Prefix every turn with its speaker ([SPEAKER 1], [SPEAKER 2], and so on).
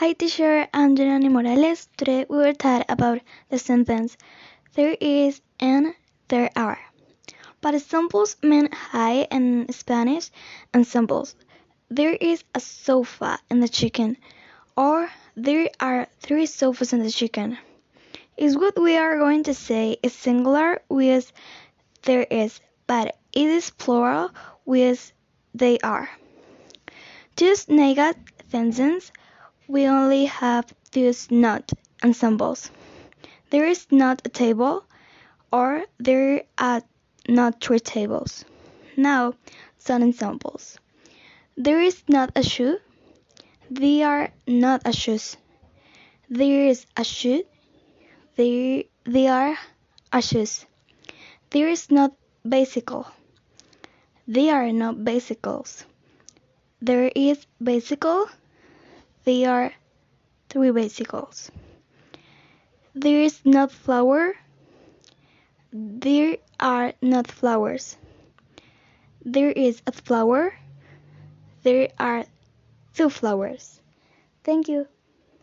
[SPEAKER 1] Hi teacher, I'm Jenny Morales. Today we will talk about the sentence there is and there are. But examples mean hi in Spanish and samples. There is a sofa in the chicken or there are three sofas in the chicken. Is what we are going to say is singular with there is, but it is plural with they are. Use negative tenses, we only have these not ensembles. There is not a table, or there are not three tables. Now, some examples. There is not a shoe. There are not a shoes. There is a shoe. There, there are a shoes. There is not bicycle. There are no bicycles. There is bicycle. There are three bicycles. There is not flower. There are not flowers. There is a flower. There are two flowers. Thank you.